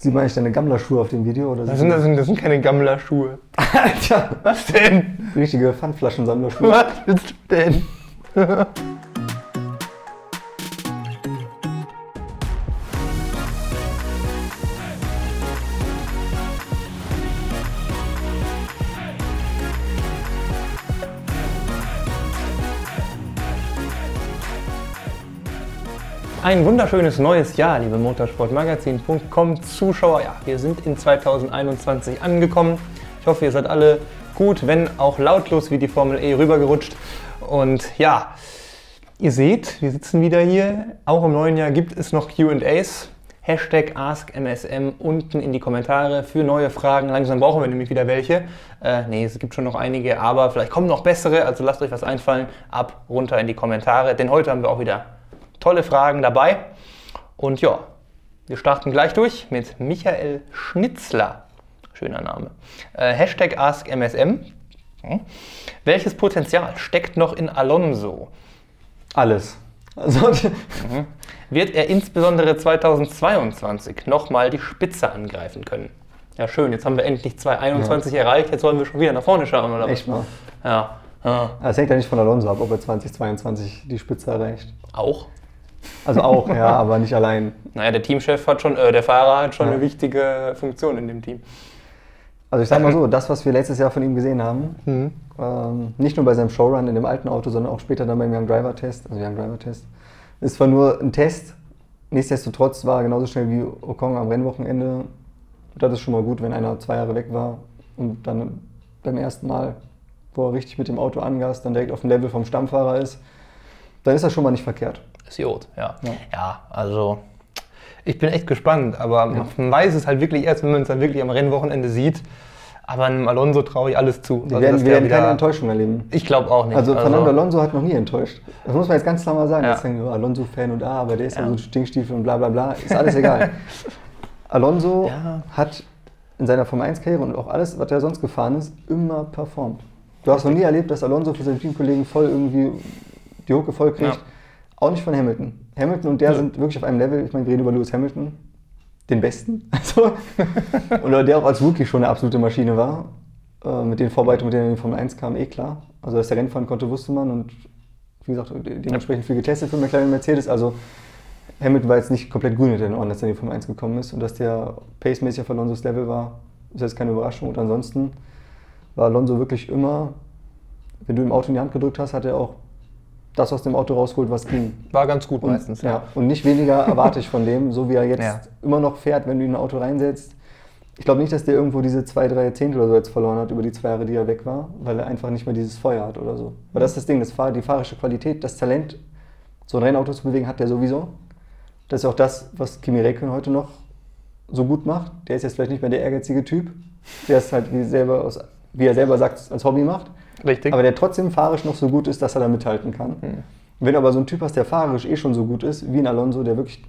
Sieht man eigentlich deine Gammler-Schuhe auf dem Video? Oder Das sind, das sind, das sind keine Gammler-Schuhe. Alter, Was denn? richtige Pfandflaschensammlerschuhe. Was willst du denn? Ein wunderschönes neues Jahr, liebe Motorsportmagazin.com Zuschauer. Ja, wir sind in 2021 angekommen. Ich hoffe, ihr seid alle gut, wenn auch lautlos wie die Formel E rübergerutscht. Und ja, ihr seht, wir sitzen wieder hier. Auch im neuen Jahr gibt es noch QAs. Hashtag AskMSM unten in die Kommentare für neue Fragen. Langsam brauchen wir nämlich wieder welche. Äh, nee, es gibt schon noch einige, aber vielleicht kommen noch bessere. Also lasst euch was einfallen. Ab, runter in die Kommentare. Denn heute haben wir auch wieder tolle Fragen dabei. Und ja, wir starten gleich durch mit Michael Schnitzler. Schöner Name. Äh, Hashtag AskMSM. Hm. Welches Potenzial steckt noch in Alonso? Alles. Also, Wird er insbesondere 2022 nochmal die Spitze angreifen können? Ja, schön, jetzt haben wir endlich 2021 erreicht, jetzt sollen wir schon wieder nach vorne schauen, oder was? echt mal. Ja. ja. Es hängt ja nicht von Alonso ab, ob er 2022 die Spitze erreicht. Auch? Also auch, ja, aber nicht allein. Naja, der Teamchef hat schon, äh, der Fahrer hat schon Ja. eine wichtige Funktion in dem Team. Also ich sag mal so, das, was wir letztes Jahr von ihm gesehen haben, ähm, nicht nur bei seinem Showrun in dem alten Auto, sondern auch später dann beim Young Driver Test, also Young Driver Test, ist zwar nur ein Test, nichtsdestotrotz war er genauso schnell wie Ocon am Rennwochenende. Das ist schon mal gut, wenn einer zwei Jahre weg war und dann beim ersten Mal, wo er richtig mit dem Auto angast, dann direkt auf dem Level vom Stammfahrer ist, dann ist das schon mal nicht verkehrt. Ist Jod, ja. Ja. ja. also ich bin echt gespannt, aber man weiß es halt wirklich erst, wenn man es dann wirklich am Rennwochenende sieht. Aber einem Alonso traue ich alles zu. Wir Also, werden, wir werden keine Enttäuschung erleben. Ich glaube auch nicht. Also Fernando Alonso hat noch nie enttäuscht. Das muss man jetzt ganz klar mal sagen. Ja. Jetzt denken wir, Alonso-Fan und ah, aber der ist ja, Ja. so ein Stinkstiefel und bla bla bla. Ist alles egal. Alonso Ja. hat in seiner Formel 1-Karriere und auch alles, was er sonst gefahren ist, immer performt. Du hast noch nie erlebt, dass Alonso für seine Teamkollegen voll irgendwie Hucke voll kriegt. Ja. Auch nicht von Hamilton. Hamilton und der Nö. sind wirklich auf einem Level, ich meine, wir reden über Lewis Hamilton, den Besten. Also, oder der auch als Rookie schon eine absolute Maschine war. Äh, mit den Vorbereitungen, mit denen er in die Formel 1 kam, eh klar. Also, dass der Rennen fahren konnte, wusste man und wie gesagt, de- dementsprechend viel getestet für McLaren Mercedes. Also, Hamilton war jetzt nicht komplett grün mit den Ohren, als er in die Formel 1 gekommen ist. Und dass der pacemäßig auf Alonso's Level war, ist jetzt keine Überraschung. Und ansonsten war Alonso wirklich immer, wenn du ihm Auto in die Hand gedrückt hast, hat er auch das aus dem Auto rausgeholt, was ging. War ganz gut Und, meistens. ja. und nicht weniger erwarte ich von dem, so wie er jetzt Ja. immer noch fährt, wenn du ihn in ein Auto reinsetzt. Ich glaube nicht, dass der irgendwo diese zwei, drei Jahrzehnte oder so jetzt verloren hat über die zwei Jahre, die er weg war, weil er einfach nicht mehr dieses Feuer hat oder so. Aber das ist das Ding, das Fahr die fahrische Qualität, das Talent, so ein Rennauto zu bewegen, hat der sowieso. Das ist auch das, was Kimi Räikkönen heute noch so gut macht. Der ist jetzt vielleicht nicht mehr der ehrgeizige Typ, der es halt wie, selber aus, wie er selber sagt, als Hobby macht. Richtig. Aber der trotzdem fahrisch noch so gut ist, dass er da mithalten kann. Wenn du aber so ein Typ hast, der fahrisch eh schon so gut ist, wie ein Alonso, der wirklich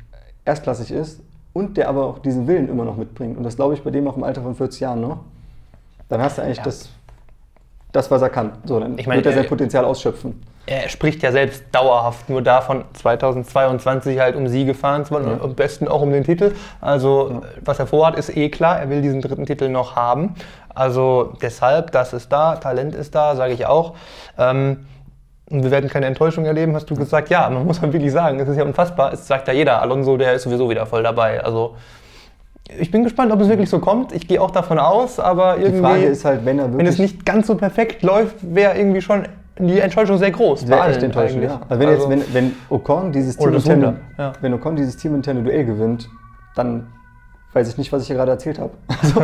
erstklassig ist und der aber auch diesen Willen immer noch mitbringt, und das glaube ich bei dem auch im Alter von 40 Jahren noch, dann hast du eigentlich Ja. das, das, was er kann. So, dann Ich meine, wird er sein äh, Potenzial ausschöpfen. Er spricht ja selbst dauerhaft nur davon, 2022 halt um Siege fahren zu wollen und am besten auch um den Titel. Also, was er vorhat, ist eh klar. Er will diesen dritten Titel noch haben. Also, deshalb, das ist da, Talent ist da, sage ich auch. Ähm, und wir werden keine Enttäuschung erleben, hast du gesagt. Ja, man muss halt wirklich sagen, es ist ja unfassbar. Es sagt ja jeder, Alonso, der ist sowieso wieder voll dabei. Also, ich bin gespannt, ob es wirklich so kommt. Ich gehe auch davon aus, aber Die irgendwie, Frage ist halt, wenn er wenn wirklich. es nicht ganz so perfekt läuft, wäre irgendwie schon die Enttäuschung sehr groß. Bei echt enttäuschend, ja. Also wenn, Also- jetzt, wenn, wenn Ocon dieses Oder Team das interne, Wunder, ja. wenn Ocon dieses Team Duell gewinnt, dann weiß ich nicht, was ich hier gerade erzählt habe. Also,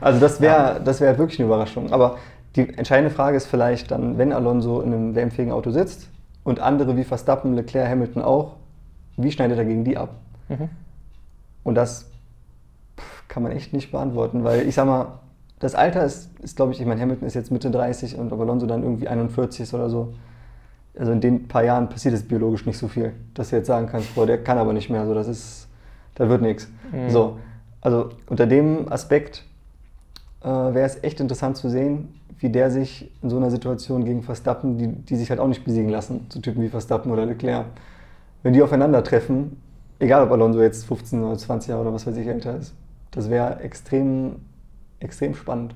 also das wäre das wäre wirklich eine Überraschung. Aber die entscheidende Frage ist vielleicht dann, wenn Alonso in einem WM-fähigen Auto sitzt und andere wie Verstappen, Leclerc, Hamilton auch, wie schneidet er gegen die ab? Mhm. Und das kann man echt nicht beantworten, weil ich sag mal, das Alter ist, ist glaube ich, ich meine, Hamilton ist jetzt Mitte 30 und ob Alonso dann irgendwie 41 ist oder so. Also in den paar Jahren passiert es biologisch nicht so viel, dass du jetzt sagen kannst, boah, der kann aber nicht mehr, so das ist, da wird nichts. So, also unter dem Aspekt äh, wäre es echt interessant zu sehen, wie der sich in so einer Situation gegen Verstappen, die, die sich halt auch nicht besiegen lassen, so Typen wie Verstappen oder Leclerc, wenn die aufeinandertreffen, egal ob Alonso jetzt 15 oder 20 Jahre oder was weiß ich älter ist, Das wäre extrem, extrem spannend.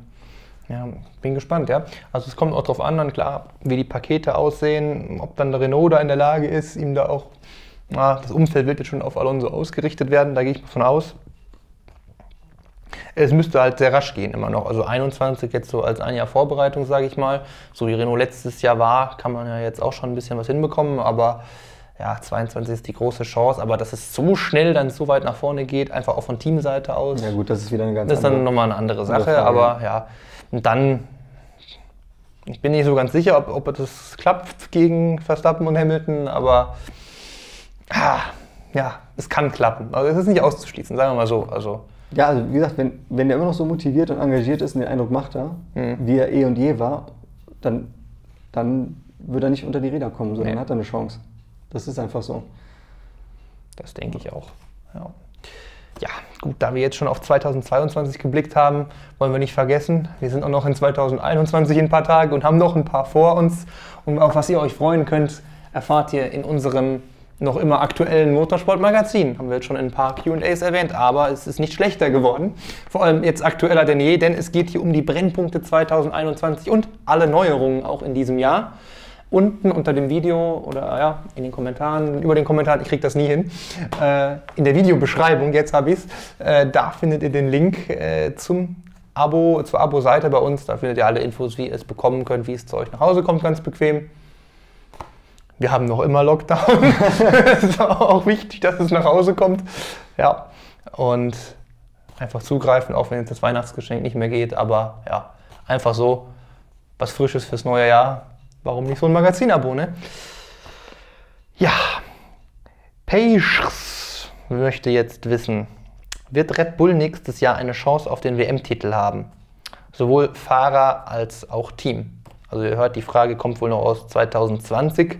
Ja, bin gespannt, ja. Also es kommt auch darauf an, dann klar, wie die Pakete aussehen, ob dann der Renault da in der Lage ist, ihm da auch, na, das Umfeld wird jetzt schon auf Alonso ausgerichtet werden, da gehe ich mal von aus. Es müsste halt sehr rasch gehen immer noch. Also 21 jetzt so als ein Jahr Vorbereitung, sage ich mal. So wie Renault letztes Jahr war, kann man ja jetzt auch schon ein bisschen was hinbekommen, aber ja, 22 ist die große Chance, aber dass es so schnell dann so weit nach vorne geht, einfach auch von Teamseite aus. Ja gut, das ist wieder eine ganz Das ist dann nochmal eine andere Sache, Frage. aber ja. Und dann, ich bin nicht so ganz sicher, ob, ob das klappt gegen Verstappen und Hamilton, aber ah, ja, es kann klappen. Also es ist nicht auszuschließen, sagen wir mal so. Also, Ja, also wie gesagt, wenn, wenn der immer noch so motiviert und engagiert ist und den Eindruck macht er, Mhm. wie er eh und je war, dann, dann wird er nicht unter die Räder kommen, sondern Nee. hat er eine Chance. Das ist einfach so. das denke ich auch. Ja. ja, gut, da wir jetzt schon auf 2022 geblickt haben, wollen wir nicht vergessen, wir sind auch noch in 2021 in ein paar Tagen und haben noch ein paar vor uns. Und auf was ihr euch freuen könnt, erfahrt ihr in unserem noch immer aktuellen Motorsportmagazin. Haben wir jetzt schon in ein paar QAs erwähnt, aber es ist nicht schlechter geworden. Vor allem jetzt aktueller denn je, denn es geht hier um die Brennpunkte 2021 und alle Neuerungen auch in diesem Jahr. Unten unter dem Video oder ja, in den Kommentaren, über den Kommentaren, ich kriege das nie hin, äh, in der Videobeschreibung, jetzt habe ich es, äh, da findet ihr den Link äh, zum Abo, zur Abo-Seite bei uns. Da findet ihr alle Infos, wie ihr es bekommen könnt, wie es zu euch nach Hause kommt, ganz bequem. Wir haben noch immer Lockdown. Es ist auch wichtig, dass es nach Hause kommt. Ja, und einfach zugreifen, auch wenn jetzt das Weihnachtsgeschenk nicht mehr geht. Aber ja, einfach so was Frisches fürs neue Jahr. Warum nicht so ein Magazin-Abo, ne? Ja, Peixs möchte jetzt wissen, wird Red Bull nächstes Jahr eine Chance auf den WM-Titel haben? Sowohl Fahrer als auch Team. Also ihr hört, die Frage kommt wohl noch aus 2020.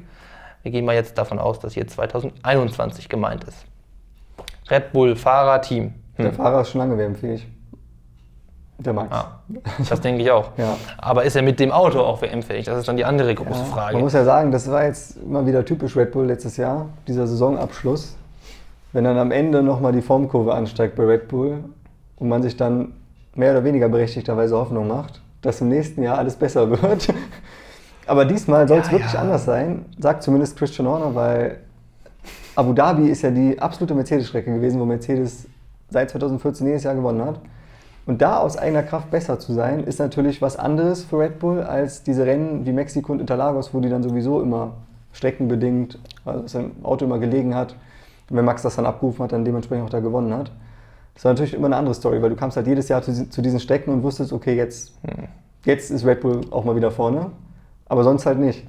Wir gehen mal jetzt davon aus, dass hier 2021 gemeint ist. Red Bull, Fahrer, Team. Der Fahrer ist schon lange WM-fähig. Der Max. Ja, das denke ich auch. Ja. Aber ist er mit dem Auto auch WM-fähig? Das ist dann die andere große Frage. Man muss ja sagen, das war jetzt immer wieder typisch Red Bull letztes Jahr, dieser Saisonabschluss. Wenn dann am Ende nochmal die Formkurve ansteigt bei Red Bull und man sich dann mehr oder weniger berechtigterweise Hoffnung macht, dass im nächsten Jahr alles besser wird. Aber diesmal soll es Ja, wirklich ja. anders sein, sagt zumindest Christian Horner, weil Abu Dhabi ist ja die absolute Mercedes-Strecke gewesen, wo Mercedes seit 2014 jedes Jahr gewonnen hat. Und da aus eigener Kraft besser zu sein, ist natürlich was anderes für Red Bull als diese Rennen wie Mexiko und Interlagos, wo die dann sowieso immer streckenbedingt, also sein Auto immer gelegen hat. Und wenn Max das dann abgerufen hat, dann dementsprechend auch da gewonnen hat. Das war natürlich immer eine andere Story, weil du kamst halt jedes Jahr zu, zu diesen Strecken und wusstest, okay, jetzt, jetzt ist Red Bull auch mal wieder vorne, aber sonst halt nicht.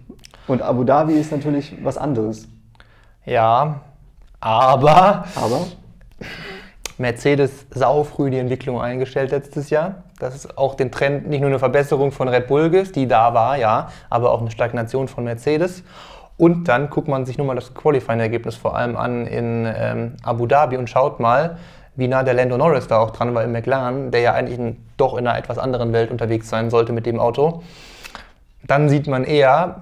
Und Abu Dhabi ist natürlich was anderes. Ja, aber Aber Mercedes sau früh die Entwicklung eingestellt letztes Jahr. Das ist auch den Trend nicht nur eine Verbesserung von Red Bull ist, die da war, ja, aber auch eine Stagnation von Mercedes. Und dann guckt man sich nur mal das Qualifying-Ergebnis vor allem an in ähm, Abu Dhabi und schaut mal, wie nah der Lando Norris da auch dran war im McLaren, der ja eigentlich in, doch in einer etwas anderen Welt unterwegs sein sollte mit dem Auto. Dann sieht man eher,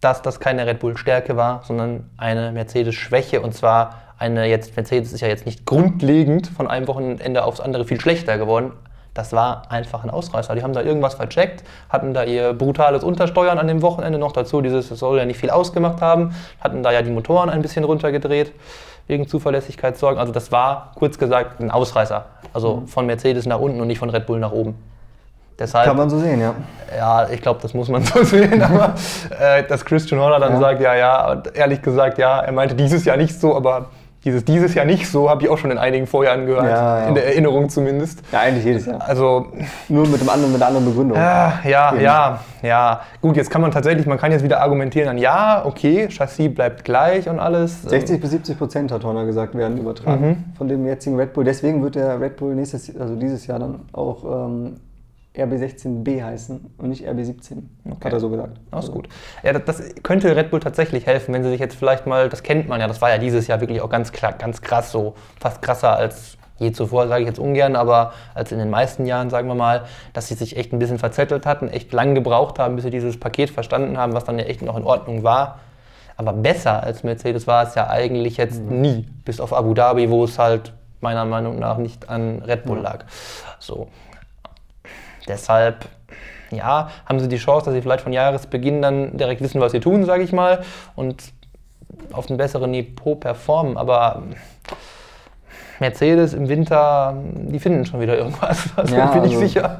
dass das keine Red Bull-Stärke war, sondern eine Mercedes-Schwäche. Und zwar eine jetzt, Mercedes ist ja jetzt nicht grundlegend von einem Wochenende aufs andere viel schlechter geworden. Das war einfach ein Ausreißer. Die haben da irgendwas vercheckt, hatten da ihr brutales Untersteuern an dem Wochenende noch dazu. Dieses, es soll ja nicht viel ausgemacht haben, hatten da ja die Motoren ein bisschen runtergedreht, wegen Zuverlässigkeitssorgen. Also das war, kurz gesagt, ein Ausreißer. Also von Mercedes nach unten und nicht von Red Bull nach oben. Deshalb, kann man so sehen, ja. ja, ich glaube, das muss man so sehen, aber äh, dass Christian Horner dann Ja. sagt, ja, ja, und ehrlich gesagt, ja, er meinte dieses Jahr nicht so, aber dieses dieses Jahr nicht so, habe ich auch schon in einigen Vorjahren gehört, Ja, ja. in der Erinnerung zumindest. Ja, eigentlich jedes Jahr. Also, Nur mit, dem anderen, mit einer anderen Begründung. ja, ja, Eben. ja, ja. Gut, jetzt kann man tatsächlich, man kann jetzt wieder argumentieren an, ja, okay, Chassis bleibt gleich und alles. 60 bis 70 Prozent hat Horner gesagt, werden übertragen Mhm. von dem jetzigen Red Bull. Deswegen wird der Red Bull nächstes, also dieses Jahr dann auch ähm, RB16B heißen und nicht RB17, hat er so gesagt. Das ist gut. Ja, das, das könnte Red Bull tatsächlich helfen, wenn sie sich jetzt vielleicht mal, das kennt man ja, das war ja dieses Jahr wirklich auch ganz, ganz krass so, fast krasser als je zuvor, sage ich jetzt ungern, aber als in den meisten Jahren, sagen wir mal, dass sie sich echt ein bisschen verzettelt hatten, echt lang gebraucht haben, bis sie dieses Paket verstanden haben, was dann ja echt noch in Ordnung war. Aber besser als Mercedes war es ja eigentlich jetzt nie, bis auf Abu Dhabi, wo es halt meiner Meinung nach nicht an Red Bull lag. So. Deshalb, ja, haben sie die Chance, dass sie vielleicht von Jahresbeginn dann direkt wissen, was sie tun, sage ich mal, und auf einem besseren Niveau performen. Aber Mercedes im Winter, die finden schon wieder irgendwas. Also Ja, bin ich also- sicher.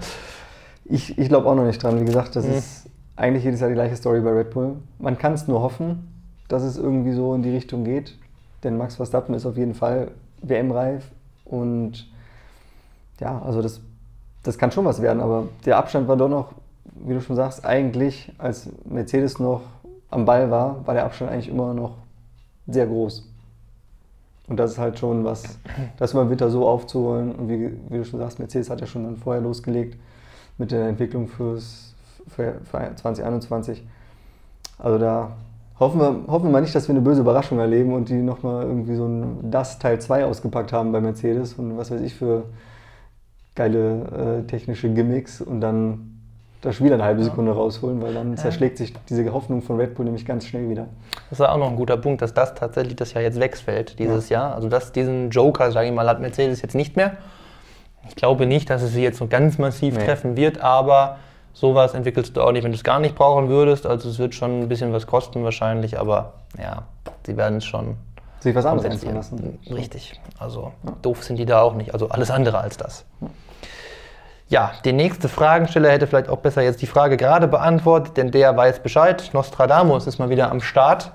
Ich, ich glaube auch noch nicht dran. Wie gesagt, das Mhm. ist eigentlich jedes Jahr die gleiche Story bei Red Bull. Man kann es nur hoffen, dass es irgendwie so in die Richtung geht. Denn Max Verstappen ist auf jeden Fall WM-reif. Und ja, also das, das kann schon was werden. Aber der Abstand war doch noch, wie du schon sagst, eigentlich, als Mercedes noch am Ball war, war der Abstand eigentlich immer noch sehr groß. Und das ist halt schon was, das über den Winter so aufzuholen. Und wie, wie du schon sagst, Mercedes hat ja schon dann vorher losgelegt mit der Entwicklung fürs, für, für 2021. Also da hoffen wir, hoffen wir mal nicht, dass wir eine böse Überraschung erleben und die nochmal irgendwie so ein Das Teil 2 ausgepackt haben bei Mercedes und was weiß ich für geile äh, technische Gimmicks und dann das Spiel eine halbe Sekunde rausholen, weil dann zerschlägt sich diese Hoffnung von Red Bull nämlich ganz schnell wieder. Das war auch noch ein guter Punkt, dass das tatsächlich das Jahr jetzt wegfällt, dieses Jahr. Also dass diesen Joker, sage ich mal, hat Mercedes jetzt nicht mehr. Ich glaube nicht, dass es sie jetzt so ganz massiv Nee. treffen wird, aber sowas entwickelst du auch nicht, wenn du es gar nicht brauchen würdest. Also es wird schon ein bisschen was kosten wahrscheinlich, aber ja, sie werden es schon Sich was anderes einfallen lassen. Richtig. Also doof sind die da auch nicht. Also alles andere als das. Ja, der nächste Fragensteller hätte vielleicht auch besser jetzt die Frage gerade beantwortet, denn der weiß Bescheid. Nostradamus ist mal wieder am Start.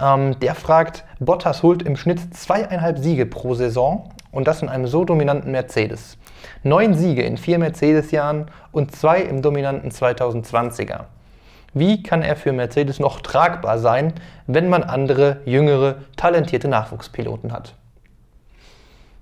Ähm, der fragt, Bottas holt im Schnitt zweieinhalb Siege pro Saison und das in einem so dominanten Mercedes. Neun Siege in vier Mercedes-Jahren und zwei im dominanten 2020er. Wie kann er für Mercedes noch tragbar sein, wenn man andere, jüngere, talentierte Nachwuchspiloten hat?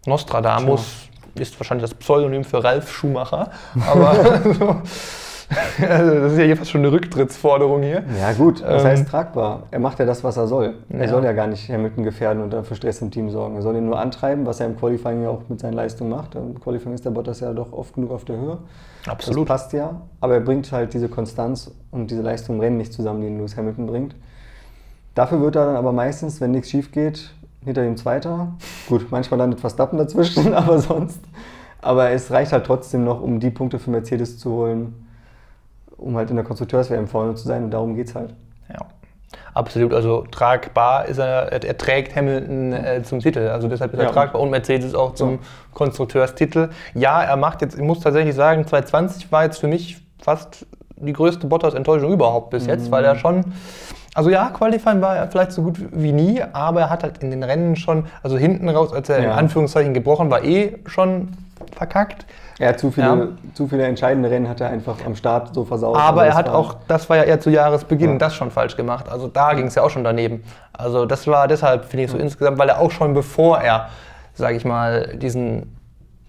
Nostradamus ist wahrscheinlich das Pseudonym für Ralf Schumacher, aber so, also das ist ja hier fast schon eine Rücktrittsforderung hier. Ja gut, das Ähm, heißt tragbar. Er macht ja das, was er soll. Er Ja. soll ja gar nicht Hamilton gefährden und dafür Stress im Team sorgen. Er soll ihn nur antreiben, was er im Qualifying ja auch mit seinen Leistungen macht. Im Qualifying ist der Bottas ja doch oft genug auf der Höhe. Absolut. Das passt ja. Aber er bringt halt diese Konstanz und diese Leistung im Rennen nicht zusammen, die Lewis Hamilton bringt. Dafür wird er dann aber meistens, wenn nichts schief geht, hinter dem Zweiter. Gut, manchmal landet Verstappen dazwischen, aber sonst. Aber es reicht halt trotzdem noch, um die Punkte für Mercedes zu holen, um halt in der Konstrukteurs-WM vorne zu sein. Und darum geht es halt. Ja. Absolut, also tragbar ist er, er, trägt Hamilton äh, zum Titel, also deshalb ist er Ja. tragbar und Mercedes auch zum Konstrukteurstitel. Ja, er macht jetzt, ich muss tatsächlich sagen, 2020 war jetzt für mich fast die größte Bottas-Enttäuschung überhaupt bis jetzt, weil er schon, also ja, Qualifying war er vielleicht so gut wie nie, aber er hat halt in den Rennen schon, also hinten raus, als er in Ja. Anführungszeichen gebrochen war, eh schon verkackt. Er hat zu viele, Ja. zu viele entscheidende Rennen hat er einfach am Start so versaut. Aber Also er hat war- auch, das war ja eher zu Jahresbeginn, Ja. das schon falsch gemacht. Also da ging es ja auch schon daneben. Also das war deshalb, finde ich so insgesamt, weil er auch schon bevor er, sage ich mal, diesen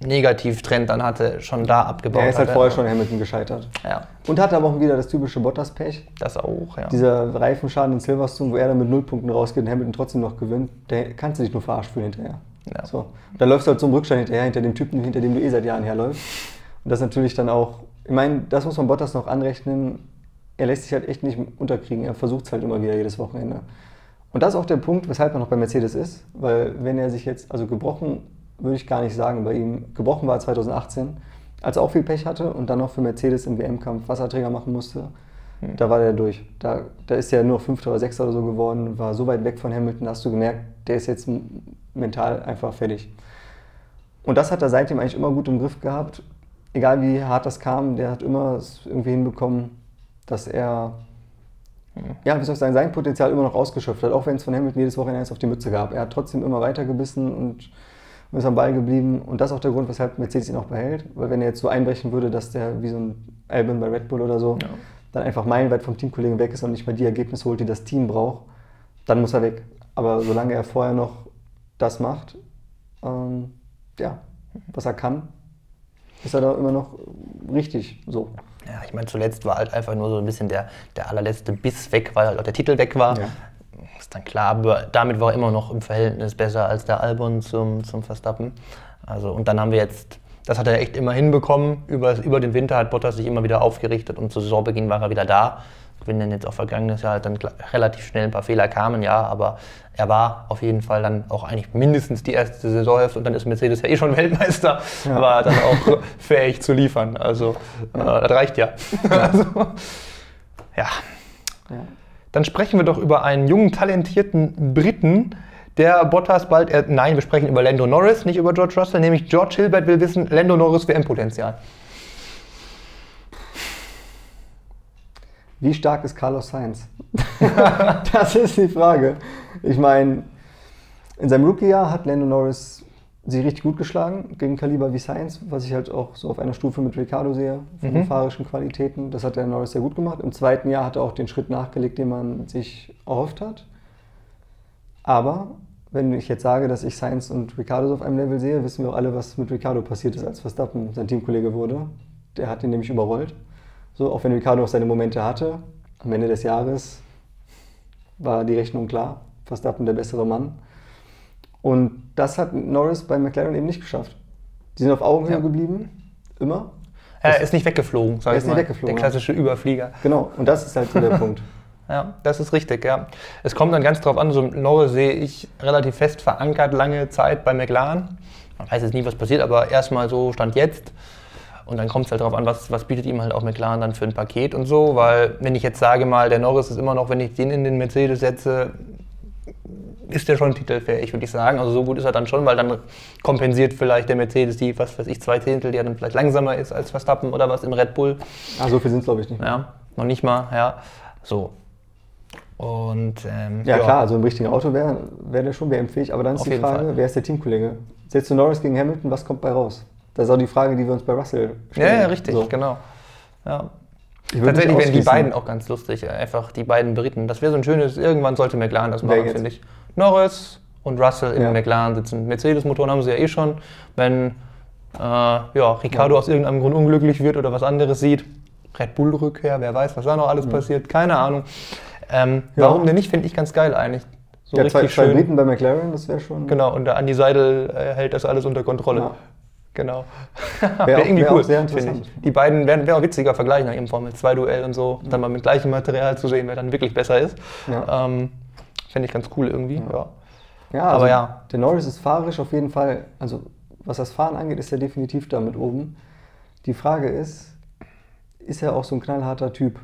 Negativtrend dann hatte, schon da abgebaut Er ist halt hatte. vorher schon Hamilton gescheitert. Ja, Und hatte aber auch wieder das typische Bottas-Pech. das auch, ja. Dieser Reifenschaden in Silverstone, wo er dann mit null Punkten rausgeht und Hamilton trotzdem noch gewinnt, der kannst du dich nur verarscht fühlen hinterher. Ja. So. Und dann läufst du halt zum Rückstand hinterher, hinter dem Typen, hinter dem du eh seit Jahren herläufst. Und das natürlich dann auch, ich meine, das muss man Bottas noch anrechnen. Er lässt sich halt echt nicht unterkriegen. Er versucht es halt immer wieder jedes Wochenende. Und das ist auch der Punkt, weshalb er noch bei Mercedes ist. Weil wenn er sich jetzt, also gebrochen, würde ich gar nicht sagen bei ihm, gebrochen war er 2018, als er auch viel Pech hatte und dann noch für Mercedes im WM-Kampf Wasserträger machen musste. Da war der durch. Da, da ist er nur Fünfter oder Sechster oder so geworden, war so weit weg von Hamilton, hast du gemerkt, der ist jetzt mental einfach fertig. Und das hat er seitdem eigentlich immer gut im Griff gehabt. Egal wie hart das kam, der hat immer es irgendwie hinbekommen, dass er, ja, wie soll ich sagen, sein Potenzial immer noch ausgeschöpft hat, auch wenn es von Hamilton jedes Wochenende eins auf die Mütze gab. Er hat trotzdem immer weitergebissen und, und ist am Ball geblieben. Und das ist auch der Grund, weshalb Mercedes ihn auch behält. Weil wenn er jetzt so einbrechen würde, dass der wie so ein Albon bei Red Bull oder so, Ja. dann einfach meilenweit vom Teamkollegen weg ist und nicht mehr die Ergebnisse holt, die das Team braucht, dann muss er weg. Aber solange er vorher noch das macht, ähm, ja, was er kann, ist er da immer noch richtig so. Ja, ich meine, zuletzt war halt einfach nur so ein bisschen der, der allerletzte Biss weg, weil halt auch der Titel weg war. Ja. Ist dann klar, aber damit war er immer noch im Verhältnis besser als der Albon zum, zum Verstappen. Also, und dann haben wir jetzt, das hat er echt immer hinbekommen. Über, über den Winter hat Bottas sich immer wieder aufgerichtet und zu Saisonbeginn war er wieder da. wenn dann jetzt auch vergangenes Jahr dann relativ schnell ein paar Fehler kamen, ja, aber er war auf jeden Fall dann auch eigentlich mindestens die erste Saisonhälfte und dann ist Mercedes ja eh schon Weltmeister, ja. war dann auch fähig zu liefern. Also ja. äh, das reicht ja. ja. also, ja. Dann sprechen wir doch über einen jungen, talentierten Briten, der Bottas bald, äh, nein, wir sprechen über Lando Norris, nicht über George Russell, nämlich George Hilbert will wissen, Lando Norris WM-Potenzial. Wie stark ist Carlos Sainz? das ist die Frage. Ich meine, in seinem Rookie-Jahr hat Lando Norris sich richtig gut geschlagen gegen Kaliber wie Sainz, was ich halt auch so auf einer Stufe mit Ricardo sehe, von mhm. den fahrischen Qualitäten. Das hat der Norris sehr gut gemacht. Im zweiten Jahr hat er auch den Schritt nachgelegt, den man sich erhofft hat. Aber wenn ich jetzt sage, dass ich Sainz und Ricardo auf einem Level sehe, wissen wir auch alle, was mit Ricardo passiert ist, als Verstappen sein Teamkollege wurde. Der hat ihn nämlich überrollt. So, auch wenn Ricardo auch seine Momente hatte, am Ende des Jahres war die Rechnung klar. Verstappen der bessere Mann. Und das hat Norris bei McLaren eben nicht geschafft. Die sind auf Augenhöhe ja. geblieben, immer. Er ist nicht weggeflogen, sag er ist Nicht weggeflogen, der klassische. Überflieger. Genau, und das ist halt so der Punkt. Ja, das ist richtig, ja. Es kommt dann ganz drauf an, so Norris sehe ich relativ fest verankert lange Zeit bei McLaren. Man weiß jetzt nie, was passiert, aber erstmal so stand jetzt. Und dann kommt es halt darauf an, was, was bietet ihm halt auch McLaren dann für ein Paket und so, weil wenn ich jetzt sage mal, der Norris ist immer noch, wenn ich den in den Mercedes setze, ist der schon titelfähig, würde ich sagen. Also so gut ist er dann schon, weil dann kompensiert vielleicht der Mercedes die, was weiß ich, zwei Zehntel, die dann vielleicht langsamer ist als Verstappen oder was im Red Bull. Ah, so viel sind es glaube ich nicht. Ja, noch nicht mal, ja. So. Und, ähm, ja, ja, klar, also im richtigen Auto wäre wär der schon WM-fähig, aber dann ist Auf die Frage, Fall. wer ist der Teamkollege? Setzt du Norris gegen Hamilton, was kommt bei raus? Das ist auch die Frage, die wir uns bei Russell stellen. Ja, ja richtig, so. genau. Ja. Tatsächlich wären die beiden auch ganz lustig, einfach die beiden Briten. Das wäre so ein schönes, irgendwann sollte McLaren das machen, finde ich. Norris und Russell in ja. McLaren sitzen. Mercedes-Motoren haben sie ja eh schon. Wenn äh, ja, Ricardo ja. aus irgendeinem Grund unglücklich wird oder was anderes sieht, Red Bull-Rückkehr, wer weiß, was da noch alles mhm. passiert, keine Ahnung. Ähm, ja. Warum denn nicht, finde ich ganz geil eigentlich. So ja, richtig zwei, zwei Briten bei McLaren, das wäre schon. Genau, und der Andy Seidel äh, hält das alles unter Kontrolle. Ja. Genau. Wäre wär irgendwie wär cool, sehr interessant. Die beiden wären wär auch witziger Vergleich nach ihrem Formel-2-Duell und so, dann mal mit gleichem Material zu sehen, wer dann wirklich besser ist. Ja. Ähm, Fände ich ganz cool irgendwie. Ja, ja. ja also aber ja. Der Norris ist fahrisch auf jeden Fall, also was das Fahren angeht, ist er definitiv da mit oben. Die Frage ist, ist er auch so ein knallharter Typ?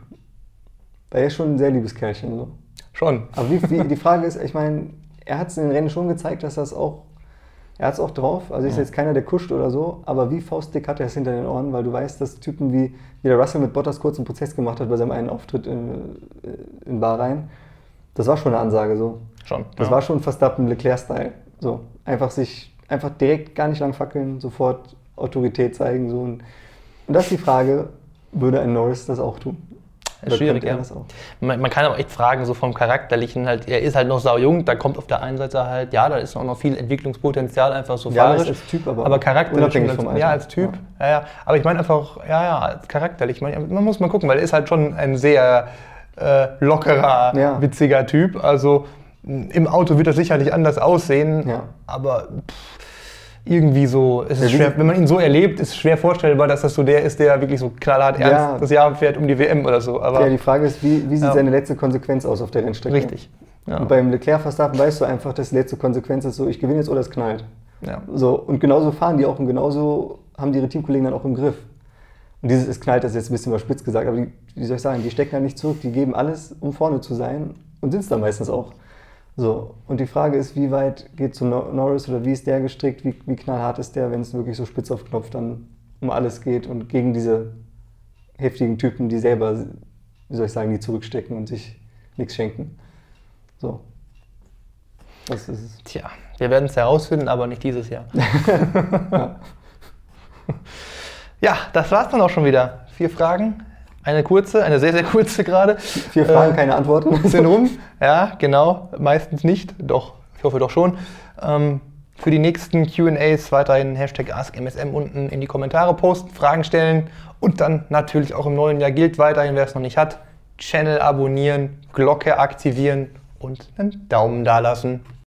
Weil er ist schon ein sehr liebes Kerlchen. So. Schon. Aber wie, wie, die Frage ist, ich meine, er hat es in den Rennen schon gezeigt, dass das auch er hat es auch drauf, also ist jetzt keiner, der kuscht oder so, aber wie faustdick hat er es hinter den Ohren, weil du weißt, dass Typen wie, wie der Russell mit Bottas kurz einen Prozess gemacht hat bei seinem einen Auftritt in, in Bahrain, das war schon eine Ansage so. Schon. Das ja. war schon Verstappen Leclerc-Style. So, einfach sich, einfach direkt gar nicht lang fackeln, sofort Autorität zeigen. So. Und, und das ist die Frage, würde ein Norris das auch tun? Ist schwierig, ja. Man, man, kann aber echt fragen, so vom Charakterlichen halt, er ist halt noch sau jung, da kommt auf der einen Seite halt, ja, da ist auch noch viel Entwicklungspotenzial einfach so ja, fahrisch. als Typ, aber, aber charakterlich. Als, ja, als Typ, ja. ja, ja. Aber ich meine einfach, ja, ja, charakterlich. Man, man, muss mal gucken, weil er ist halt schon ein sehr äh, lockerer, ja. witziger Typ. Also im Auto wird er sicherlich anders aussehen, ja. aber pff, irgendwie so, es ist schwer, wenn man ihn so erlebt, ist es schwer vorstellbar, dass das so der ist, der wirklich so knallhart ernst ja. das Jahr fährt um die WM oder so. Aber, ja, die Frage ist, wie, wie sieht seine letzte Konsequenz aus auf der Rennstrecke? Richtig. Und beim Leclerc-Verstappen weißt du einfach, dass die letzte Konsequenz ist so, ich gewinne jetzt oder es knallt. So, und genauso fahren die auch und genauso haben die ihre Teamkollegen dann auch im Griff. Und dieses es knallt, das ist jetzt ein bisschen überspitzt gesagt, aber die, wie soll ich sagen, die stecken ja nicht zurück, die geben alles, um vorne zu sein und sind es dann meistens auch. So, und die Frage ist, wie weit geht zu Norris oder wie ist der gestrickt, wie, wie knallhart ist der, wenn es wirklich so spitz auf Knopf dann um alles geht und gegen diese heftigen Typen, die selber, wie soll ich sagen, die zurückstecken und sich nichts schenken. So. Das ist es. Tja, wir werden es herausfinden, aber nicht dieses Jahr. ja. Ja, das war's dann auch schon wieder. Vier Fragen. Eine kurze, eine sehr, sehr kurze gerade. Vier Fragen, äh, keine Antworten. Sind rum. Ja, genau. Meistens nicht. Doch, ich hoffe doch schon. Ähm, für die nächsten QAs weiterhin Hashtag AskMSM unten in die Kommentare posten, Fragen stellen und dann natürlich auch im neuen Jahr gilt weiterhin, wer es noch nicht hat, Channel abonnieren, Glocke aktivieren und einen Daumen da lassen.